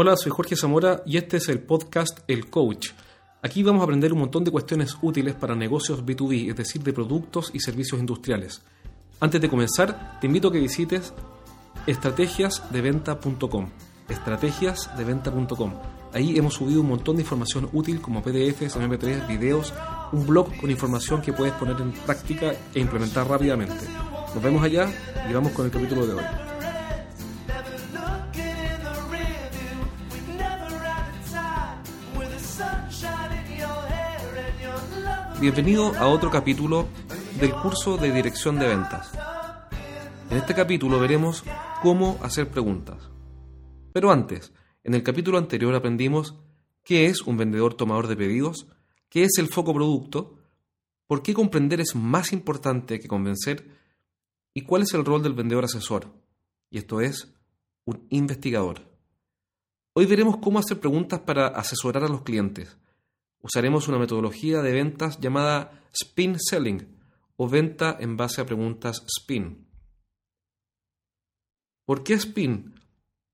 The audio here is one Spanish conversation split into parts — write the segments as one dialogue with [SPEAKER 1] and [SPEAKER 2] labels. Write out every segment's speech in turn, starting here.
[SPEAKER 1] Hola, soy Jorge Zamora y este es el podcast El Coach. Aquí vamos a aprender un montón de cuestiones útiles para negocios B2B, es decir, de productos y servicios industriales. Antes de comenzar, te invito a que visites estrategiasdeventa.com. Estrategiasdeventa.com. Ahí hemos subido un montón de información útil como PDFs, MP3, videos, un blog con información que puedes poner en práctica e implementar rápidamente. Nos vemos allá y vamos con el capítulo de hoy. Bienvenido a otro capítulo del curso de dirección de ventas. En este capítulo veremos cómo hacer preguntas. Pero antes, en el capítulo anterior aprendimos qué es un vendedor tomador de pedidos, qué es el foco producto, por qué comprender es más importante que convencer y cuál es el rol del vendedor asesor, y esto es un investigador. Hoy veremos cómo hacer preguntas para asesorar a los clientes usaremos una metodología de ventas llamada spin selling o venta en base a preguntas spin. ¿Por qué spin?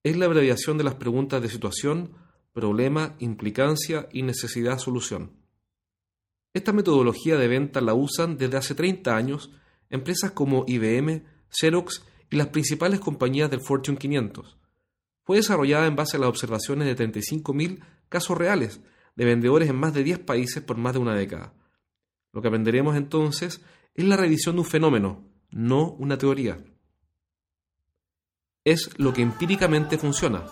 [SPEAKER 1] Es la abreviación de las preguntas de situación, problema, implicancia y necesidad-solución. Esta metodología de venta la usan desde hace 30 años empresas como IBM, Xerox y las principales compañías del Fortune 500. Fue desarrollada en base a las observaciones de 35.000 casos reales de vendedores en más de 10 países por más de una década. Lo que aprenderemos entonces es la revisión de un fenómeno, no una teoría. Es lo que empíricamente funciona.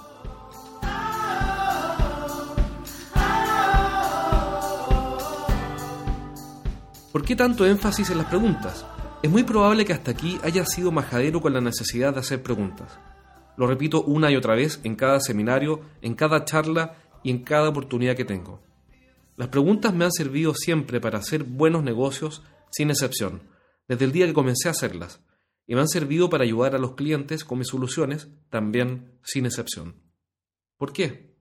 [SPEAKER 1] ¿Por qué tanto énfasis en las preguntas? Es muy probable que hasta aquí haya sido majadero con la necesidad de hacer preguntas. Lo repito una y otra vez en cada seminario, en cada charla y en cada oportunidad que tengo. Las preguntas me han servido siempre para hacer buenos negocios sin excepción, desde el día que comencé a hacerlas, y me han servido para ayudar a los clientes con mis soluciones también sin excepción. ¿Por qué?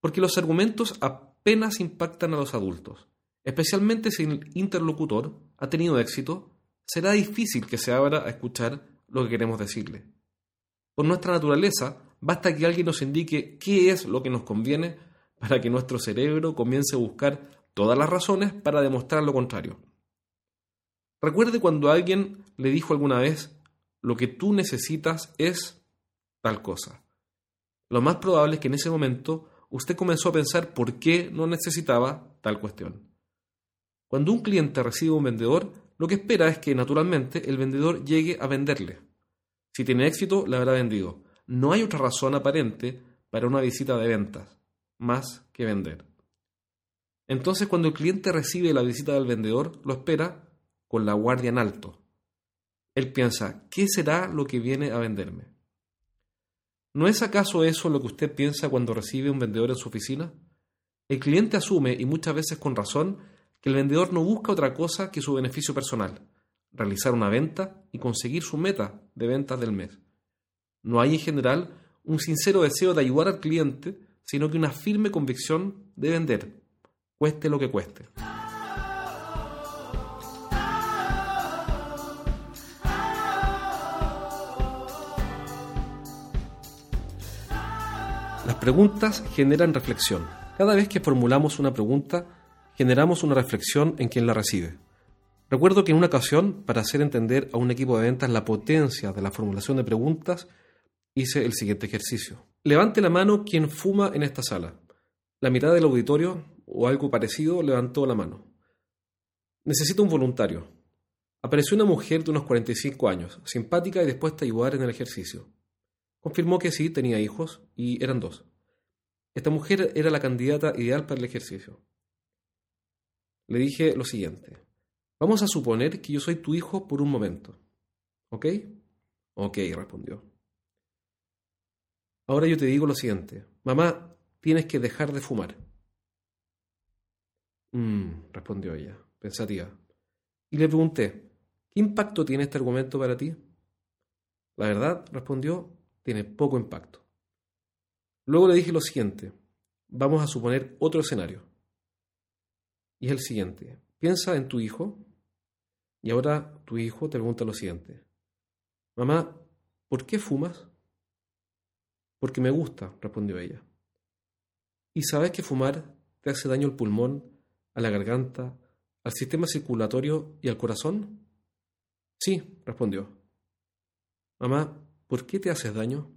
[SPEAKER 1] Porque los argumentos apenas impactan a los adultos, especialmente si el interlocutor ha tenido éxito, será difícil que se abra a escuchar lo que queremos decirle. Por nuestra naturaleza, Basta que alguien nos indique qué es lo que nos conviene para que nuestro cerebro comience a buscar todas las razones para demostrar lo contrario. Recuerde cuando alguien le dijo alguna vez, lo que tú necesitas es tal cosa. Lo más probable es que en ese momento usted comenzó a pensar por qué no necesitaba tal cuestión. Cuando un cliente recibe un vendedor, lo que espera es que naturalmente el vendedor llegue a venderle. Si tiene éxito, le habrá vendido no hay otra razón aparente para una visita de ventas, más que vender. Entonces cuando el cliente recibe la visita del vendedor, lo espera con la guardia en alto. Él piensa, ¿qué será lo que viene a venderme? ¿No es acaso eso lo que usted piensa cuando recibe un vendedor en su oficina? El cliente asume, y muchas veces con razón, que el vendedor no busca otra cosa que su beneficio personal, realizar una venta y conseguir su meta de ventas del mes. No hay en general un sincero deseo de ayudar al cliente, sino que una firme convicción de vender, cueste lo que cueste. Las preguntas generan reflexión. Cada vez que formulamos una pregunta, generamos una reflexión en quien la recibe. Recuerdo que en una ocasión, para hacer entender a un equipo de ventas la potencia de la formulación de preguntas, hice el siguiente ejercicio. Levante la mano quien fuma en esta sala. La mitad del auditorio o algo parecido levantó la mano. Necesito un voluntario. Apareció una mujer de unos 45 años, simpática y dispuesta a ayudar en el ejercicio. Confirmó que sí, tenía hijos, y eran dos. Esta mujer era la candidata ideal para el ejercicio. Le dije lo siguiente. Vamos a suponer que yo soy tu hijo por un momento. ¿Ok? Ok, respondió. Ahora yo te digo lo siguiente. Mamá, tienes que dejar de fumar. Mmm, respondió ella, pensativa. Y le pregunté, ¿qué impacto tiene este argumento para ti? La verdad, respondió, tiene poco impacto. Luego le dije lo siguiente, vamos a suponer otro escenario. Y es el siguiente, piensa en tu hijo y ahora tu hijo te pregunta lo siguiente, mamá, ¿por qué fumas? Porque me gusta, respondió ella. ¿Y sabes que fumar te hace daño al pulmón, a la garganta, al sistema circulatorio y al corazón? Sí, respondió. Mamá, ¿por qué te haces daño?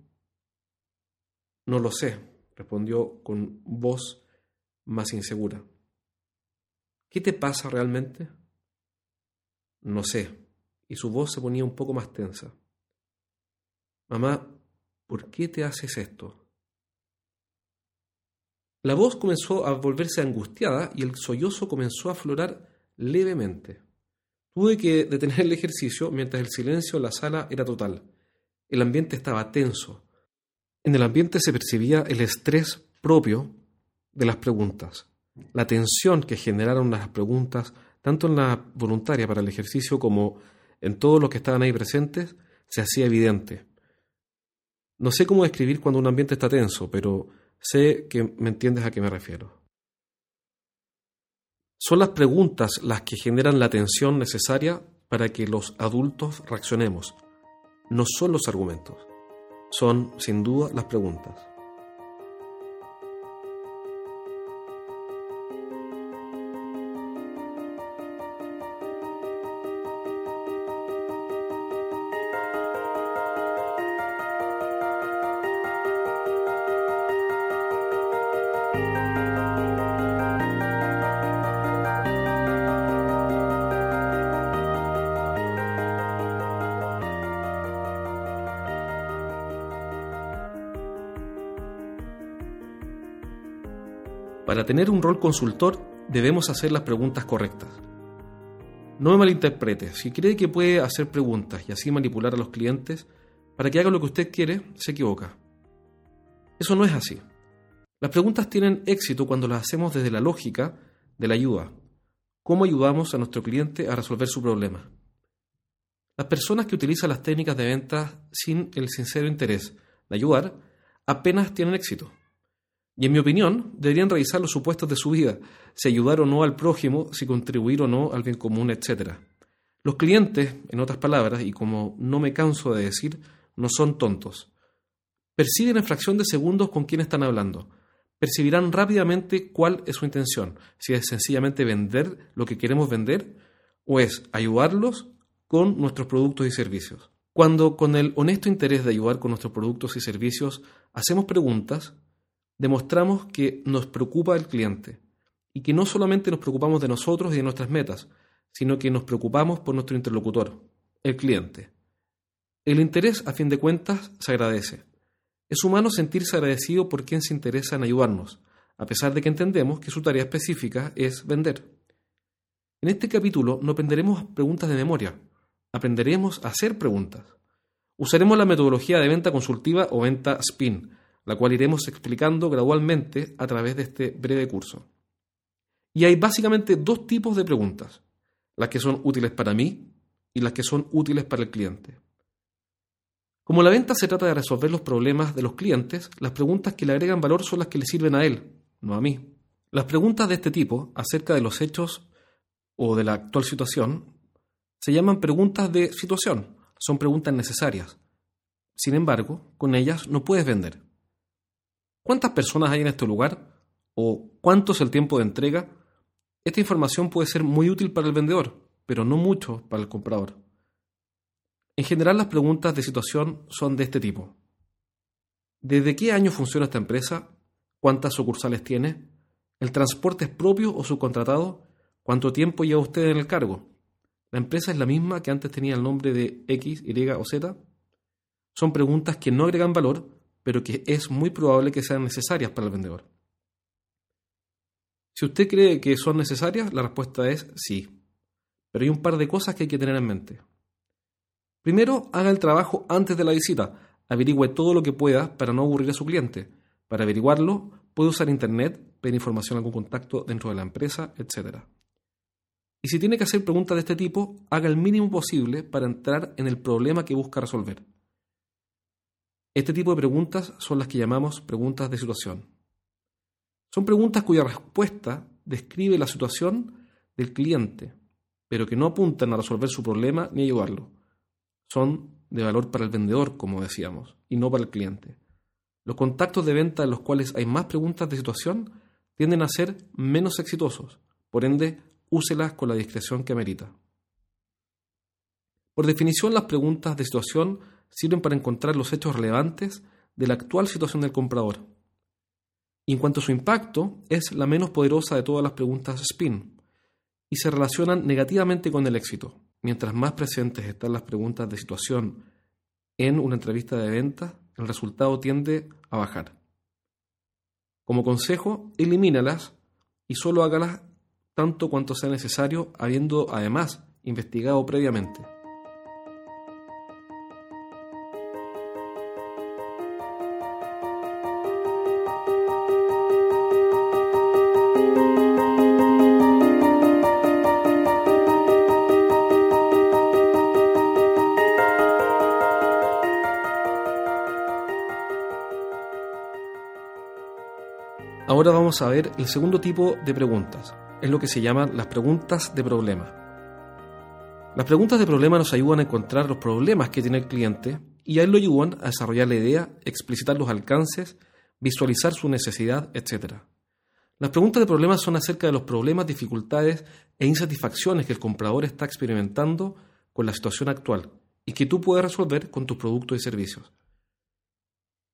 [SPEAKER 1] No lo sé, respondió con voz más insegura. ¿Qué te pasa realmente? No sé, y su voz se ponía un poco más tensa. Mamá, ¿por qué te haces esto? La voz comenzó a volverse angustiada y el sollozo comenzó a aflorar levemente. Tuve que detener el ejercicio mientras el silencio en la sala era total. El ambiente estaba tenso. En el ambiente se percibía el estrés propio de las preguntas, la tensión que generaron las preguntas, tanto en la voluntaria para el ejercicio como en todos los que estaban ahí presentes, se hacía evidente. No sé cómo describir cuando un ambiente está tenso, pero sé que me entiendes a qué me refiero. Son las preguntas las que generan la tensión necesaria para que los adultos reaccionemos. No son los argumentos, son sin duda las preguntas. Para tener un rol consultor debemos hacer las preguntas correctas. No me malinterprete, si cree que puede hacer preguntas y así manipular a los clientes para que hagan lo que usted quiere, se equivoca. Eso no es así. Las preguntas tienen éxito cuando las hacemos desde la lógica de la ayuda. ¿Cómo ayudamos a nuestro cliente a resolver su problema? Las personas que utilizan las técnicas de ventas sin el sincero interés de ayudar apenas tienen éxito. Y en mi opinión, deberían revisar los supuestos de su vida, si ayudar o no al prójimo, si contribuir o no al bien común, etc. Los clientes, en otras palabras, y como no me canso de decir, no son tontos. Perciben en fracción de segundos con quién están hablando. Percibirán rápidamente cuál es su intención, si es sencillamente vender lo que queremos vender o es ayudarlos con nuestros productos y servicios. Cuando con el honesto interés de ayudar con nuestros productos y servicios hacemos preguntas, demostramos que nos preocupa el cliente y que no solamente nos preocupamos de nosotros y de nuestras metas, sino que nos preocupamos por nuestro interlocutor, el cliente. El interés, a fin de cuentas, se agradece. Es humano sentirse agradecido por quien se interesa en ayudarnos, a pesar de que entendemos que su tarea específica es vender. En este capítulo no aprenderemos preguntas de memoria, aprenderemos a hacer preguntas. Usaremos la metodología de venta consultiva o venta SPIN, la cual iremos explicando gradualmente a través de este breve curso. Y hay básicamente dos tipos de preguntas, las que son útiles para mí y las que son útiles para el cliente. Como la venta se trata de resolver los problemas de los clientes, las preguntas que le agregan valor son las que le sirven a él, no a mí. Las preguntas de este tipo, acerca de los hechos o de la actual situación, se llaman preguntas de situación, son preguntas necesarias. Sin embargo, con ellas no puedes vender. ¿Cuántas personas hay en este lugar? ¿O cuánto es el tiempo de entrega? Esta información puede ser muy útil para el vendedor, pero no mucho para el comprador. En general las preguntas de situación son de este tipo. ¿Desde qué año funciona esta empresa? ¿Cuántas sucursales tiene? ¿El transporte es propio o subcontratado? ¿Cuánto tiempo lleva usted en el cargo? ¿La empresa es la misma que antes tenía el nombre de X, Y o Z? Son preguntas que no agregan valor, pero que es muy probable que sean necesarias para el vendedor. Si usted cree que son necesarias, la respuesta es sí. Pero hay un par de cosas que hay que tener en mente. Primero, haga el trabajo antes de la visita. Averigüe todo lo que pueda para no aburrir a su cliente. Para averiguarlo, puede usar Internet, pedir información a algún contacto dentro de la empresa, etc. Y si tiene que hacer preguntas de este tipo, haga el mínimo posible para entrar en el problema que busca resolver. Este tipo de preguntas son las que llamamos preguntas de situación. Son preguntas cuya respuesta describe la situación del cliente, pero que no apuntan a resolver su problema ni ayudarlo. Son de valor para el vendedor, como decíamos, y no para el cliente. Los contactos de venta en los cuales hay más preguntas de situación tienden a ser menos exitosos, por ende, úselas con la discreción que amerita. Por definición, las preguntas de situación sirven para encontrar los hechos relevantes de la actual situación del comprador. Y en cuanto a su impacto, es la menos poderosa de todas las preguntas SPIN y se relacionan negativamente con el éxito. Mientras más presentes están las preguntas de situación en una entrevista de venta, el resultado tiende a bajar. Como consejo, elimínalas y solo hágalas tanto cuanto sea necesario, habiendo además investigado previamente. Ahora vamos a ver el segundo tipo de preguntas. Es lo que se llaman las preguntas de problema. Las preguntas de problema nos ayudan a encontrar los problemas que tiene el cliente y a él lo ayudan a desarrollar la idea, explicitar los alcances, visualizar su necesidad, etc. Las preguntas de problema son acerca de los problemas, dificultades e insatisfacciones que el comprador está experimentando con la situación actual y que tú puedes resolver con tus productos y servicios.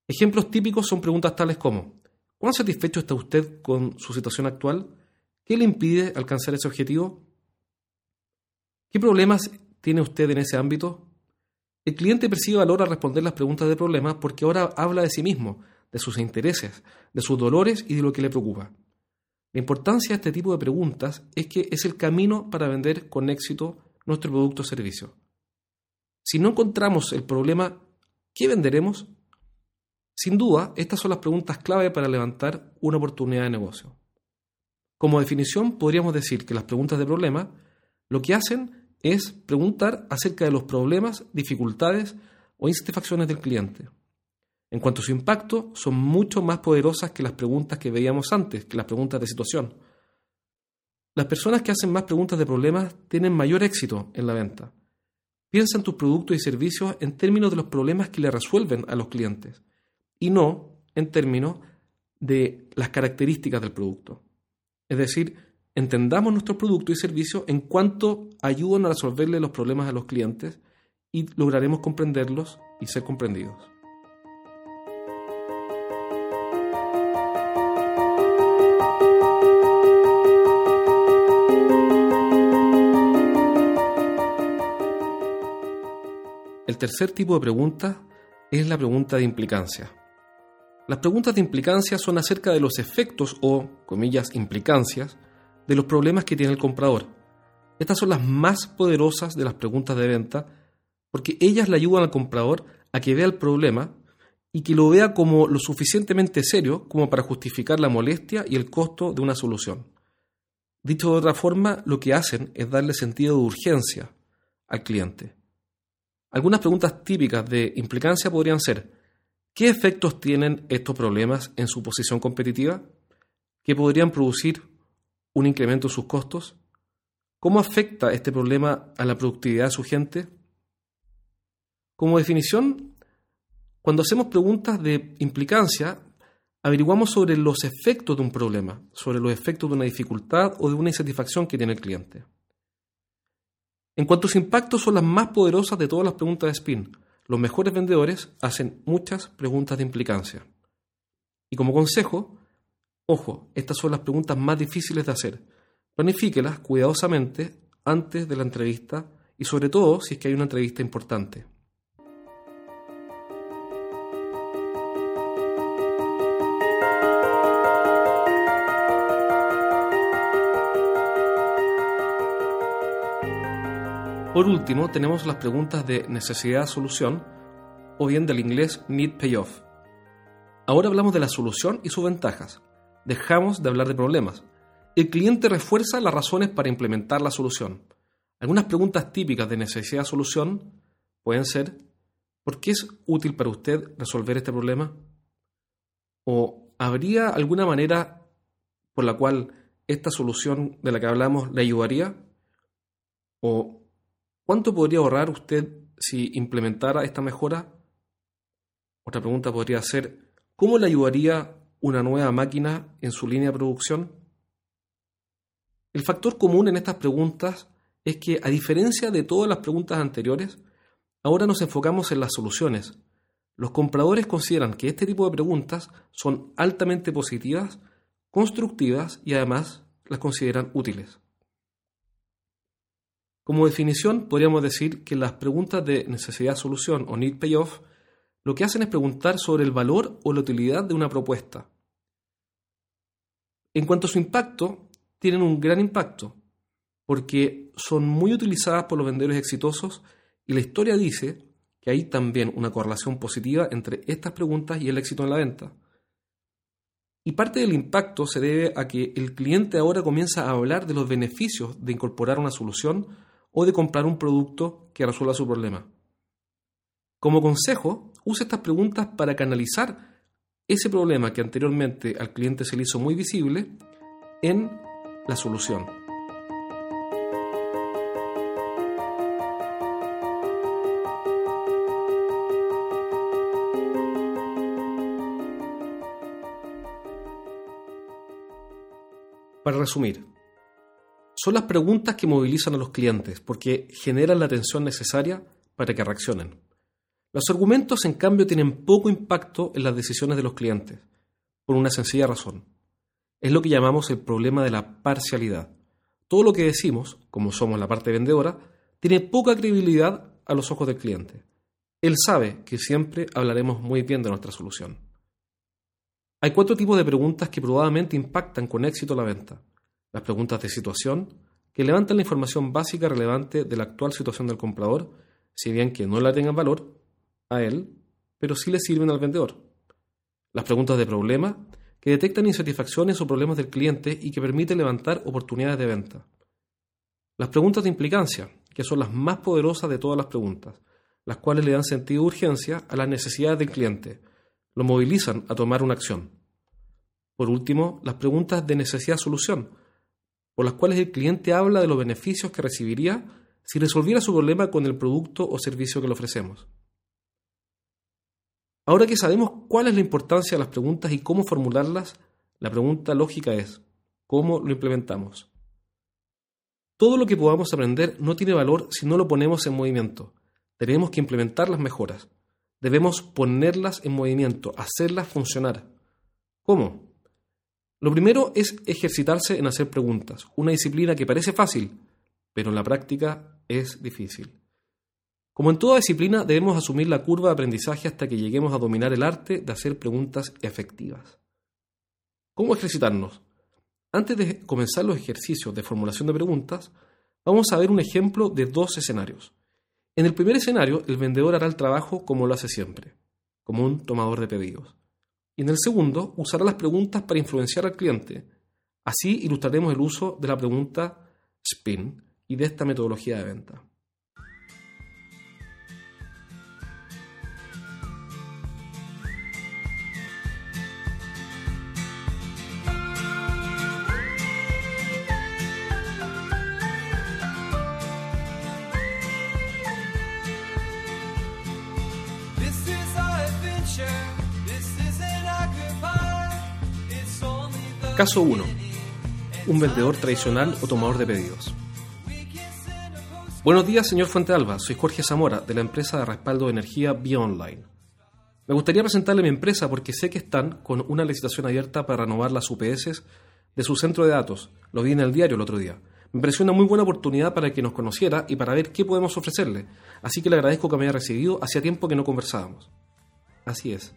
[SPEAKER 1] Ejemplos típicos son preguntas tales como ¿Cuán satisfecho está usted con su situación actual? ¿Qué le impide alcanzar ese objetivo? ¿Qué problemas tiene usted en ese ámbito? El cliente percibe valor al responder las preguntas de problemas porque ahora habla de sí mismo, de sus intereses, de sus dolores y de lo que le preocupa. La importancia de este tipo de preguntas es que es el camino para vender con éxito nuestro producto o servicio. Si no encontramos el problema, ¿qué venderemos? Sin duda, estas son las preguntas clave para levantar una oportunidad de negocio. Como definición, podríamos decir que las preguntas de problema lo que hacen es preguntar acerca de los problemas, dificultades o insatisfacciones del cliente. En cuanto a su impacto, son mucho más poderosas que las preguntas que veíamos antes, que las preguntas de situación. Las personas que hacen más preguntas de problemas tienen mayor éxito en la venta. Piensa en tus productos y servicios en términos de los problemas que le resuelven a los clientes y no en términos de las características del producto. Es decir, entendamos nuestro producto y servicio en cuanto ayudan a resolverle los problemas a los clientes y lograremos comprenderlos y ser comprendidos. El tercer tipo de pregunta es la pregunta de implicancia. Las preguntas de implicancia son acerca de los efectos o, comillas, implicancias de los problemas que tiene el comprador. Estas son las más poderosas de las preguntas de venta porque ellas le ayudan al comprador a que vea el problema y que lo vea como lo suficientemente serio como para justificar la molestia y el costo de una solución. Dicho de otra forma, lo que hacen es darle sentido de urgencia al cliente. Algunas preguntas típicas de implicancia podrían ser, ¿Qué efectos tienen estos problemas en su posición competitiva? ¿Qué podrían producir un incremento en sus costos? ¿Cómo afecta este problema a la productividad de su gente? Como definición, cuando hacemos preguntas de implicancia, averiguamos sobre los efectos de un problema, sobre los efectos de una dificultad o de una insatisfacción que tiene el cliente. En cuanto a su impacto, son las más poderosas de todas las preguntas de Spin, los mejores vendedores hacen muchas preguntas de implicancia. Y como consejo, ojo, estas son las preguntas más difíciles de hacer. Planifíquelas cuidadosamente antes de la entrevista y sobre todo si es que hay una entrevista importante. Por último, tenemos las preguntas de necesidad-solución o bien del inglés need-payoff. Ahora hablamos de la solución y sus ventajas. Dejamos de hablar de problemas. El cliente refuerza las razones para implementar la solución. Algunas preguntas típicas de necesidad-solución pueden ser ¿por qué es útil para usted resolver este problema? ¿O habría alguna manera por la cual esta solución de la que hablamos le ayudaría? ¿O ¿Cuánto podría ahorrar usted si implementara esta mejora? Otra pregunta podría ser, ¿cómo le ayudaría una nueva máquina en su línea de producción? El factor común en estas preguntas es que, a diferencia de todas las preguntas anteriores, ahora nos enfocamos en las soluciones. Los compradores consideran que este tipo de preguntas son altamente positivas, constructivas y además las consideran útiles. Como definición, podríamos decir que las preguntas de necesidad-solución o need payoff lo que hacen es preguntar sobre el valor o la utilidad de una propuesta. En cuanto a su impacto, tienen un gran impacto, porque son muy utilizadas por los vendedores exitosos y la historia dice que hay también una correlación positiva entre estas preguntas y el éxito en la venta. Y parte del impacto se debe a que el cliente ahora comienza a hablar de los beneficios de incorporar una solución o de comprar un producto que resuelva su problema. Como consejo, use estas preguntas para canalizar ese problema que anteriormente al cliente se le hizo muy visible en la solución. Para resumir, son las preguntas que movilizan a los clientes porque generan la atención necesaria para que reaccionen. Los argumentos, en cambio, tienen poco impacto en las decisiones de los clientes, por una sencilla razón. Es lo que llamamos el problema de la parcialidad. Todo lo que decimos, como somos la parte vendedora, tiene poca credibilidad a los ojos del cliente. Él sabe que siempre hablaremos muy bien de nuestra solución. Hay cuatro tipos de preguntas que probablemente impactan con éxito la venta las preguntas de situación, que levantan la información básica relevante de la actual situación del comprador, si bien que no la tengan valor a él, pero sí le sirven al vendedor. Las preguntas de problema, que detectan insatisfacciones o problemas del cliente y que permiten levantar oportunidades de venta. Las preguntas de implicancia, que son las más poderosas de todas las preguntas, las cuales le dan sentido de urgencia a las necesidades del cliente, lo movilizan a tomar una acción. Por último, las preguntas de necesidad-solución, por las cuales el cliente habla de los beneficios que recibiría si resolviera su problema con el producto o servicio que le ofrecemos. Ahora que sabemos cuál es la importancia de las preguntas y cómo formularlas, la pregunta lógica es, ¿cómo lo implementamos? Todo lo que podamos aprender no tiene valor si no lo ponemos en movimiento. Tenemos que implementar las mejoras. Debemos ponerlas en movimiento, hacerlas funcionar. ¿Cómo? Lo primero es ejercitarse en hacer preguntas, una disciplina que parece fácil, pero en la práctica es difícil. Como en toda disciplina, debemos asumir la curva de aprendizaje hasta que lleguemos a dominar el arte de hacer preguntas efectivas. ¿Cómo ejercitarnos? Antes de comenzar los ejercicios de formulación de preguntas, vamos a ver un ejemplo de dos escenarios. En el primer escenario, el vendedor hará el trabajo como lo hace siempre, como un tomador de pedidos. Y en el segundo, usará las preguntas para influenciar al cliente. Así ilustraremos el uso de la pregunta SPIN y de esta metodología de venta. Caso 1. Un vendedor tradicional o tomador de pedidos. Buenos días, señor Fuente Alba. Soy Jorge Zamora, de la empresa de respaldo de energía Vía Online. Me gustaría presentarle mi empresa porque sé que están con una licitación abierta para renovar las UPS de su centro de datos. Lo vi en el diario el otro día. Me pareció una muy buena oportunidad para que nos conociera y para ver qué podemos ofrecerle. Así que le agradezco que me haya recibido. Hacía tiempo que no conversábamos. Así es.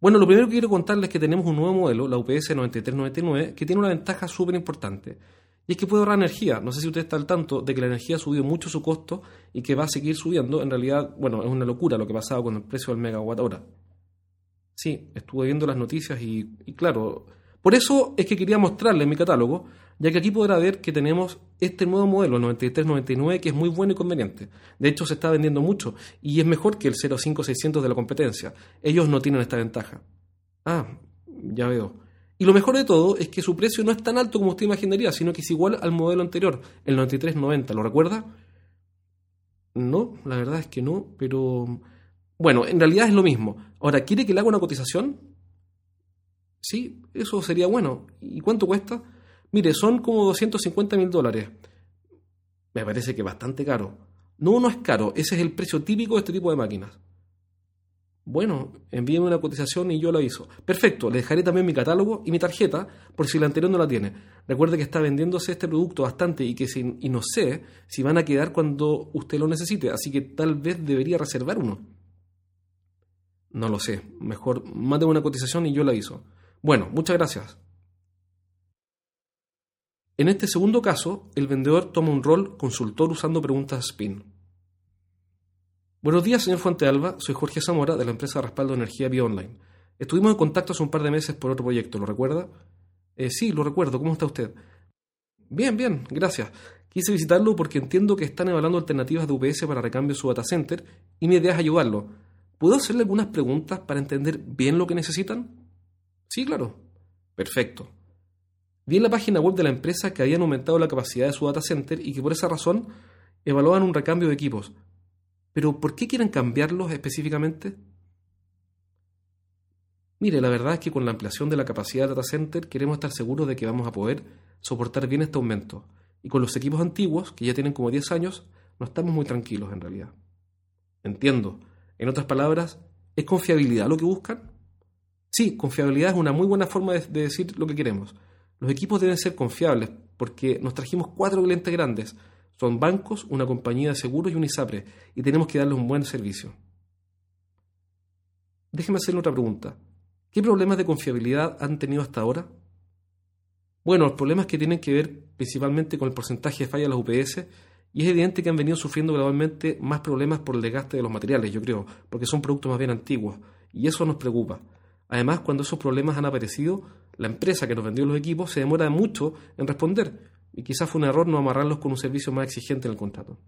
[SPEAKER 1] Bueno, lo primero que quiero contarles es que tenemos un nuevo modelo, la UPS 9399, que tiene una ventaja súper importante. Y es que puede ahorrar energía. No sé si usted está al tanto de que la energía ha subido mucho su costo y que va a seguir subiendo. En realidad, bueno, es una locura lo que pasaba con el precio del megawatt hora. Sí, estuve viendo las noticias y, y claro, por eso es que quería mostrarle mi catálogo, ya que aquí podrá ver que tenemos este nuevo modelo, el 9399, que es muy bueno y conveniente. De hecho, se está vendiendo mucho y es mejor que el 05600 de la competencia. Ellos no tienen esta ventaja. Ah, ya veo. Y lo mejor de todo es que su precio no es tan alto como usted imaginaría, sino que es igual al modelo anterior, el 9390. ¿Lo recuerda? No, la verdad es que no, pero... Bueno, en realidad es lo mismo. Ahora, ¿quiere que le haga una cotización? Sí, eso sería bueno. ¿Y cuánto cuesta? Mire, son como 250 mil dólares. Me parece que bastante caro. No, no es caro, ese es el precio típico de este tipo de máquinas. Bueno, envíeme una cotización y yo la aviso. Perfecto, le dejaré también mi catálogo y mi tarjeta por si la anterior no la tiene. Recuerde que está vendiéndose este producto bastante y que y no sé si van a quedar cuando usted lo necesite, así que tal vez debería reservar uno. No lo sé, mejor mándeme una cotización y yo la aviso. Bueno, muchas gracias. En este segundo caso, el vendedor toma un rol consultor usando preguntas spin. Buenos días, señor Fuentealba. Soy Jorge Zamora de la empresa de respaldo energía Vía Online. Estuvimos en contacto hace un par de meses por otro proyecto, ¿lo recuerda? Eh, sí, lo recuerdo. ¿Cómo está usted? Bien, bien, gracias. Quise visitarlo porque entiendo que están evaluando alternativas de UPS para recambio de su data center y mi idea es ayudarlo. ¿Puedo hacerle algunas preguntas para entender bien lo que necesitan? Sí, claro. Perfecto. Vi en la página web de la empresa que habían aumentado la capacidad de su data center y que por esa razón evaluaban un recambio de equipos. Pero ¿por qué quieren cambiarlos específicamente? Mire, la verdad es que con la ampliación de la capacidad de data center queremos estar seguros de que vamos a poder soportar bien este aumento. Y con los equipos antiguos, que ya tienen como 10 años, no estamos muy tranquilos en realidad. Entiendo. En otras palabras, ¿es confiabilidad lo que buscan? Sí, confiabilidad es una muy buena forma de, de decir lo que queremos. Los equipos deben ser confiables porque nos trajimos cuatro clientes grandes son bancos, una compañía de seguros y un ISAPRE, y tenemos que darles un buen servicio. Déjeme hacerle otra pregunta. ¿Qué problemas de confiabilidad han tenido hasta ahora? Bueno, los problemas que tienen que ver principalmente con el porcentaje de falla de las UPS, y es evidente que han venido sufriendo gradualmente más problemas por el desgaste de los materiales, yo creo, porque son productos más bien antiguos, y eso nos preocupa. Además, cuando esos problemas han aparecido, la empresa que nos vendió los equipos se demora mucho en responder, y quizás fue un error no amarrarlos con un servicio más exigente en el contrato.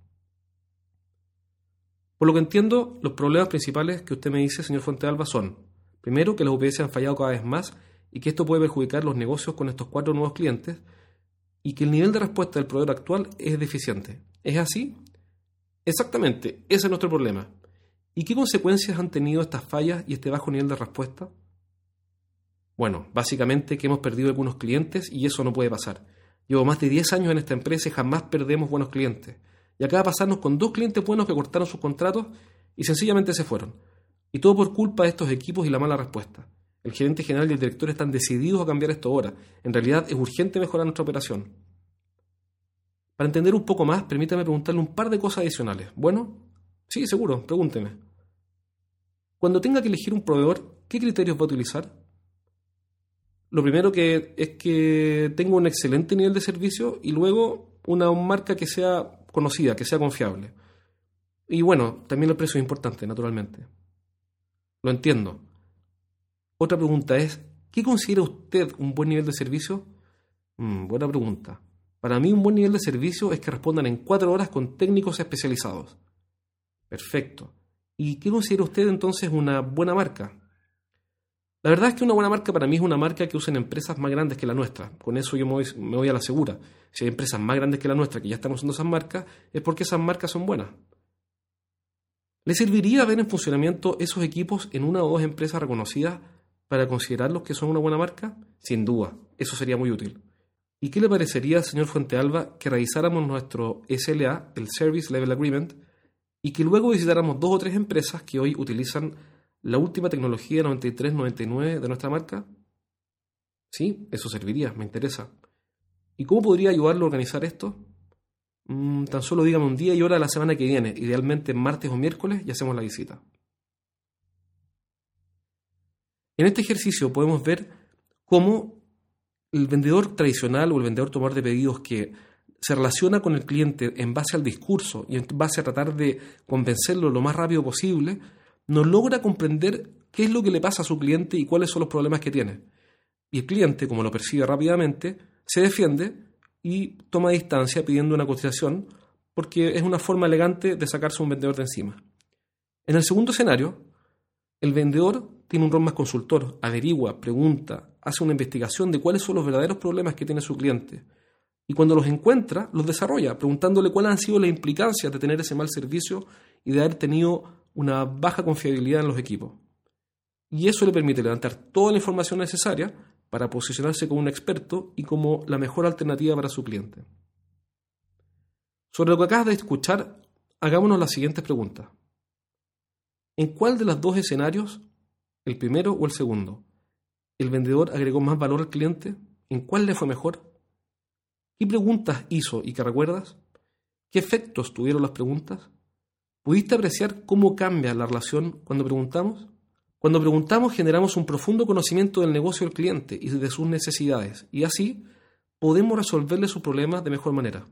[SPEAKER 1] Por lo que entiendo, los problemas principales que usted me dice, señor Fuentealba, son, primero, que las UPS han fallado cada vez más y que esto puede perjudicar los negocios con estos cuatro nuevos clientes, y que el nivel de respuesta del proveedor actual es deficiente. ¿Es así? Exactamente, ese es nuestro problema. ¿Y qué consecuencias han tenido estas fallas y este bajo nivel de respuesta? Bueno, básicamente que hemos perdido algunos clientes y eso no puede pasar. Llevo más de 10 años en esta empresa y jamás perdemos buenos clientes. Y acaba de pasarnos con dos clientes buenos que cortaron sus contratos y sencillamente se fueron. Y todo por culpa de estos equipos y la mala respuesta. El gerente general y el director están decididos a cambiar esto ahora. En realidad es urgente mejorar nuestra operación. Para entender un poco más, permítame preguntarle un par de cosas adicionales. Bueno, sí, seguro, pregúnteme. Cuando tenga que elegir un proveedor, ¿qué criterios va a utilizar? Lo primero que es que tenga un excelente nivel de servicio y luego una marca que sea conocida, que sea confiable. Y bueno, también el precio es importante, naturalmente. Lo entiendo. Otra pregunta es, ¿qué considera usted un buen nivel de servicio? Mm, buena pregunta. Para mí un buen nivel de servicio es que respondan en cuatro horas con técnicos especializados. Perfecto. ¿Y qué considera usted entonces una buena marca? La verdad es que una buena marca para mí es una marca que usen empresas más grandes que la nuestra. Con eso yo me voy, a la segura. Si hay empresas más grandes que la nuestra que ya están usando esas marcas, es porque esas marcas son buenas. ¿Le serviría ver en funcionamiento esos equipos en una o dos empresas reconocidas para considerarlos que son una buena marca? Sin duda, eso sería muy útil. ¿Y qué le parecería, señor Fuentealba, que revisáramos nuestro SLA, el Service Level Agreement, y que luego visitáramos dos o tres empresas que hoy utilizan la última tecnología 93-99 de nuestra marca? Sí, eso serviría, me interesa. ¿Y cómo podría ayudarlo a organizar esto? Mm, tan solo dígame un día y hora de la semana que viene, idealmente martes o miércoles, y hacemos la visita. En este ejercicio podemos ver cómo el vendedor tradicional o el vendedor tomar de pedidos que se relaciona con el cliente en base al discurso y en base a tratar de convencerlo lo más rápido posible, no logra comprender qué es lo que le pasa a su cliente y cuáles son los problemas que tiene. Y el cliente, como lo percibe rápidamente, se defiende y toma distancia pidiendo una cotización porque es una forma elegante de sacarse un vendedor de encima. En el segundo escenario, el vendedor tiene un rol más consultor, averigua, pregunta, hace una investigación de cuáles son los verdaderos problemas que tiene su cliente. Y cuando los encuentra, los desarrolla, preguntándole cuáles han sido las implicancias de tener ese mal servicio y de haber tenido una baja confiabilidad en los equipos. y eso le permite levantar toda la información necesaria para posicionarse como un experto y como la mejor alternativa para su cliente. Sobre lo que acabas de escuchar, hagámonos las siguientes preguntas. ¿En cuál de los dos escenarios, el primero o el segundo, el vendedor agregó más valor al cliente? ¿En cuál le fue mejor? ¿Qué preguntas hizo y qué recuerdas? ¿Qué efectos tuvieron las preguntas? ¿Pudiste apreciar cómo cambia la relación cuando preguntamos? Cuando preguntamos generamos un profundo conocimiento del negocio del cliente y de sus necesidades, y así podemos resolverle sus problemas de mejor manera.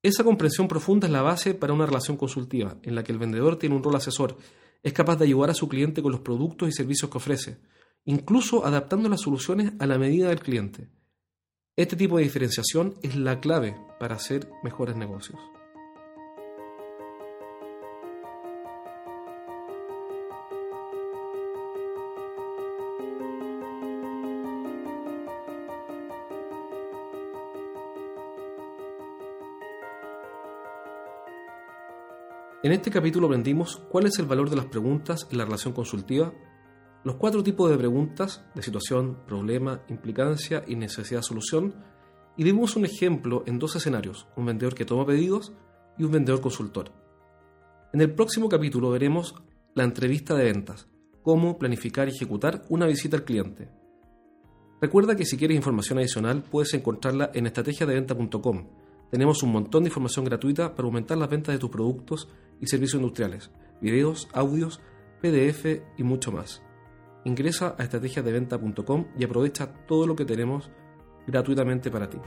[SPEAKER 1] Esa comprensión profunda es la base para una relación consultiva, en la que el vendedor tiene un rol asesor, es capaz de ayudar a su cliente con los productos y servicios que ofrece, incluso adaptando las soluciones a la medida del cliente. Este tipo de diferenciación es la clave para hacer mejores negocios. En este capítulo aprendimos cuál es el valor de las preguntas en la relación consultiva, los cuatro tipos de preguntas de situación, problema, implicancia y necesidad-solución, y vimos un ejemplo en dos escenarios, un vendedor que toma pedidos y un vendedor consultor. En el próximo capítulo veremos la entrevista de ventas, cómo planificar y ejecutar una visita al cliente. Recuerda que si quieres información adicional puedes encontrarla en estrategiadeventa.com tenemos un montón de información gratuita para aumentar las ventas de tus productos y servicios industriales, videos, audios, PDF y mucho más. Ingresa a estrategiasdeventa.com y aprovecha todo lo que tenemos gratuitamente para ti.